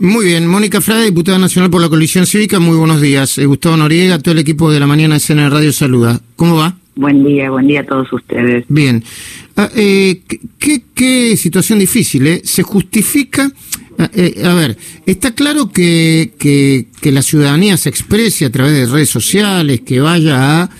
Muy bien, Mónica Frade, diputada nacional por la coalición cívica, muy buenos días. Eh, Gustavo Noriega, todo el equipo de la mañana de Cena Radio saluda. ¿Cómo va? Buen día, buen día a todos ustedes. Bien. Ah, eh, ¿qué, qué, situación difícil, ¿eh? Se justifica... Ah, eh, a ver, está claro que, que, que la ciudadanía se exprese a través de redes sociales, que vaya a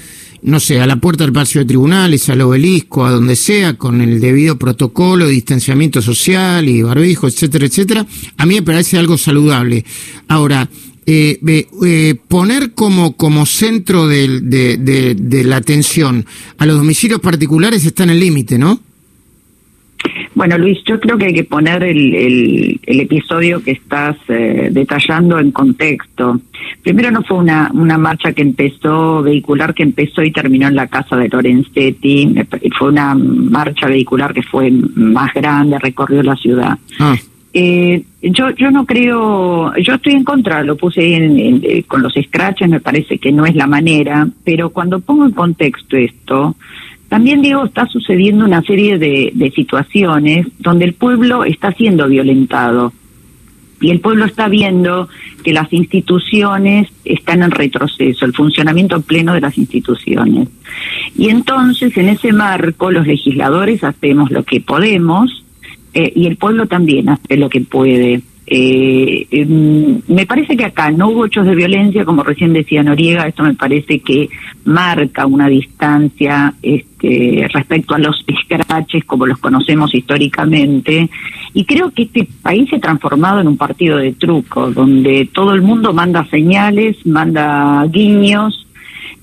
no sé, a la puerta del Palacio de Tribunales, al obelisco, a donde sea, con el debido protocolo de distanciamiento social y barbijo, etcétera, etcétera, a mí me parece algo saludable. Ahora, eh, eh, poner como, como centro de, de, de la atención a los domicilios particulares está en el límite, ¿no? Bueno, Luis, yo creo que hay que poner el, el, episodio que estás eh, detallando en contexto. Primero no fue una, una marcha que empezó, vehicular que empezó y terminó en la casa de Lorenzetti, fue una marcha vehicular que fue más grande, recorrió la ciudad. Ah. Eh, yo yo no creo, yo estoy en contra, lo puse en, con los scratches, me parece que no es la manera, pero cuando pongo en contexto esto, también digo, está sucediendo una serie de, situaciones donde el pueblo está siendo violentado y el pueblo está viendo que las instituciones están en retroceso, el funcionamiento pleno de las instituciones. Y entonces, en ese marco, los legisladores hacemos lo que podemos eh, y el pueblo también hace lo que puede. Eh, em, me parece que acá no hubo hechos de violencia, como recién decía Noriega, esto me parece que marca una distancia este, respecto a los escraches como los conocemos históricamente. Y creo que este país se ha transformado en un partido de truco, donde todo el mundo manda señales, manda guiños,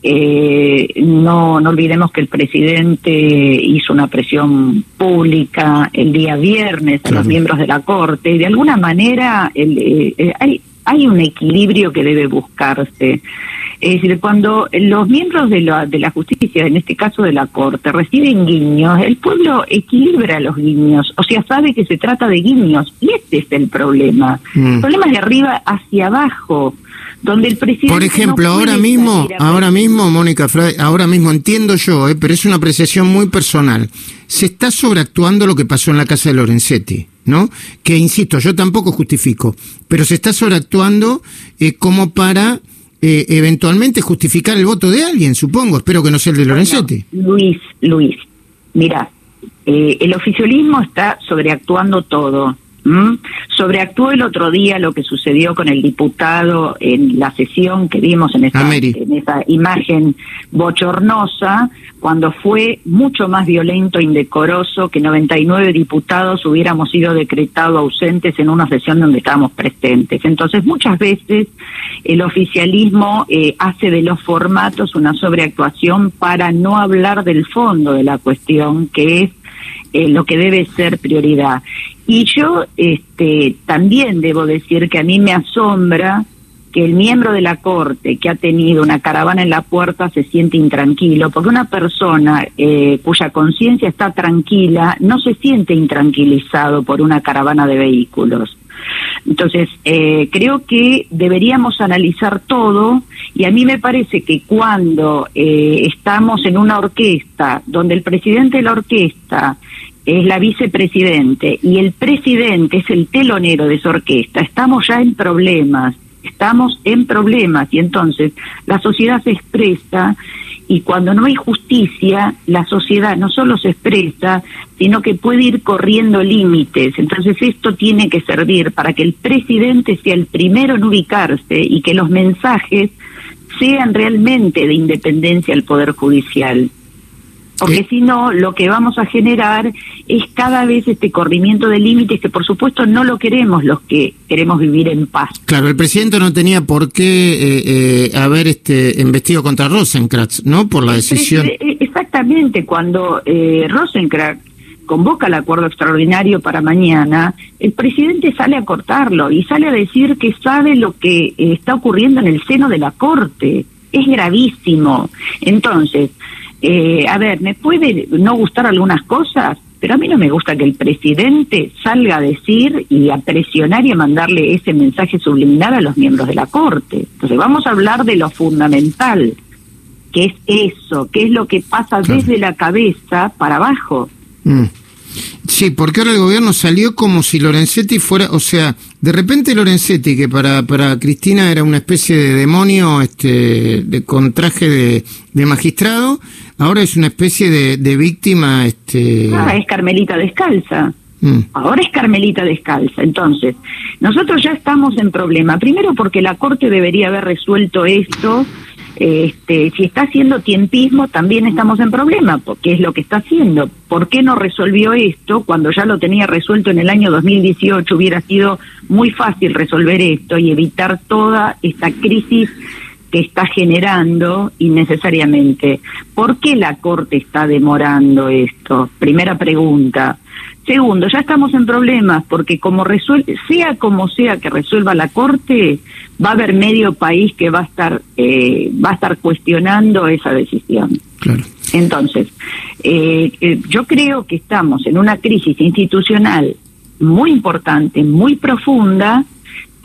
eh, no, no olvidemos que el presidente hizo una presión pública el día viernes a los miembros de la Corte y de alguna manera eh, eh, hay, hay un equilibrio que debe buscarse. Es decir, cuando los miembros de la, de la justicia, en este caso de la Corte, reciben guiños, el pueblo equilibra los guiños, o sea, sabe que se trata de guiños, y este es el problema. Mm. El problema es de arriba hacia abajo donde el presidente por ejemplo ahora mismo ahora mismo Mónica ahora mismo entiendo yo eh, pero es una apreciación muy personal. Se está sobreactuando lo que pasó en la casa de Lorenzetti no que insisto yo tampoco justifico pero se está sobreactuando eh, como para eh, eventualmente justificar el voto de alguien supongo. Espero que no sea el de Lorenzetti. Luis Luis mira el oficialismo está sobreactuando todo ¿Mm? Sobreactuó el otro día lo que sucedió con el diputado en la sesión que vimos en esa, en esa imagen bochornosa, cuando fue mucho más violento e indecoroso que 99 diputados hubiéramos sido decretados ausentes en una sesión donde estábamos presentes. Entonces, muchas veces el oficialismo eh, hace de los formatos una sobreactuación para no hablar del fondo de la cuestión, que es eh, lo que debe ser prioridad. Y yo este, también debo decir que a mí me asombra que el miembro de la corte que ha tenido una caravana en la puerta se siente intranquilo, porque una persona eh, cuya conciencia está tranquila no se siente intranquilizado por una caravana de vehículos. Entonces, eh, creo que deberíamos analizar todo y a mí me parece que cuando eh, estamos en una orquesta donde el presidente de la orquesta es la vicepresidente y el presidente es el telonero de esa orquesta, estamos ya en problemas, estamos en problemas y entonces la sociedad se expresa y cuando no hay justicia, la sociedad no solo se expresa, sino que puede ir corriendo límites. Entonces esto tiene que servir para que el presidente sea el primero en ubicarse y que los mensajes sean realmente de independencia al Poder Judicial. Porque si no, lo que vamos a generar es cada vez este corrimiento de límites que por supuesto no lo queremos los que queremos vivir en paz. Claro, el presidente no tenía por qué eh, eh, haber este investido contra Rosenkrantz, ¿no? Por la decisión. Eh, exactamente, cuando eh, Rosenkrantz convoca el acuerdo extraordinario para mañana, el presidente sale a cortarlo y sale a decir que sabe lo que está ocurriendo en el seno de la Corte. Es gravísimo. Entonces, eh, a ver, me puede no gustar algunas cosas, pero a mí no me gusta que el presidente salga a decir y a presionar y a mandarle ese mensaje subliminal a los miembros de la Corte. Entonces vamos a hablar de lo fundamental, que es eso, que es lo que pasa desde la cabeza para abajo. Mm. Sí, porque ahora el gobierno salió como si Lorenzetti fuera, o sea, de repente Lorenzetti, que para, para Cristina era una especie de demonio este, de, con traje de, de magistrado, ahora es una especie de, de víctima. Este... Ah, es Carmelita descalza. Mm. Ahora es Carmelita descalza. Entonces, nosotros ya estamos en problema. Primero porque la Corte debería haber resuelto esto este, si está haciendo tiempismo, también estamos en problema, porque es lo que está haciendo. ¿Por qué no resolvió esto cuando ya lo tenía resuelto en el año 2018? Hubiera sido muy fácil resolver esto y evitar toda esta crisis que está generando innecesariamente. ¿Por qué la Corte está demorando esto? Primera pregunta. Segundo, ya estamos en problemas porque como resuelve, sea como sea que resuelva la corte, va a haber medio país que va a estar eh, va a estar cuestionando esa decisión. Claro. Entonces, eh, eh, yo creo que estamos en una crisis institucional muy importante, muy profunda,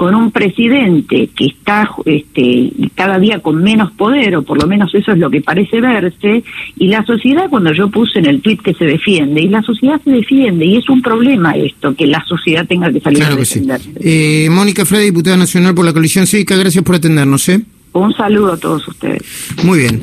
con un presidente que está este, cada día con menos poder, o por lo menos eso es lo que parece verse, y la sociedad, cuando yo puse en el tuit que se defiende, y la sociedad se defiende, y es un problema esto, que la sociedad tenga que salir a defenderse. Eh, Mónica Frey, diputada nacional por la coalición cívica, gracias por atendernos. ¿eh? Un saludo a todos ustedes. Muy bien.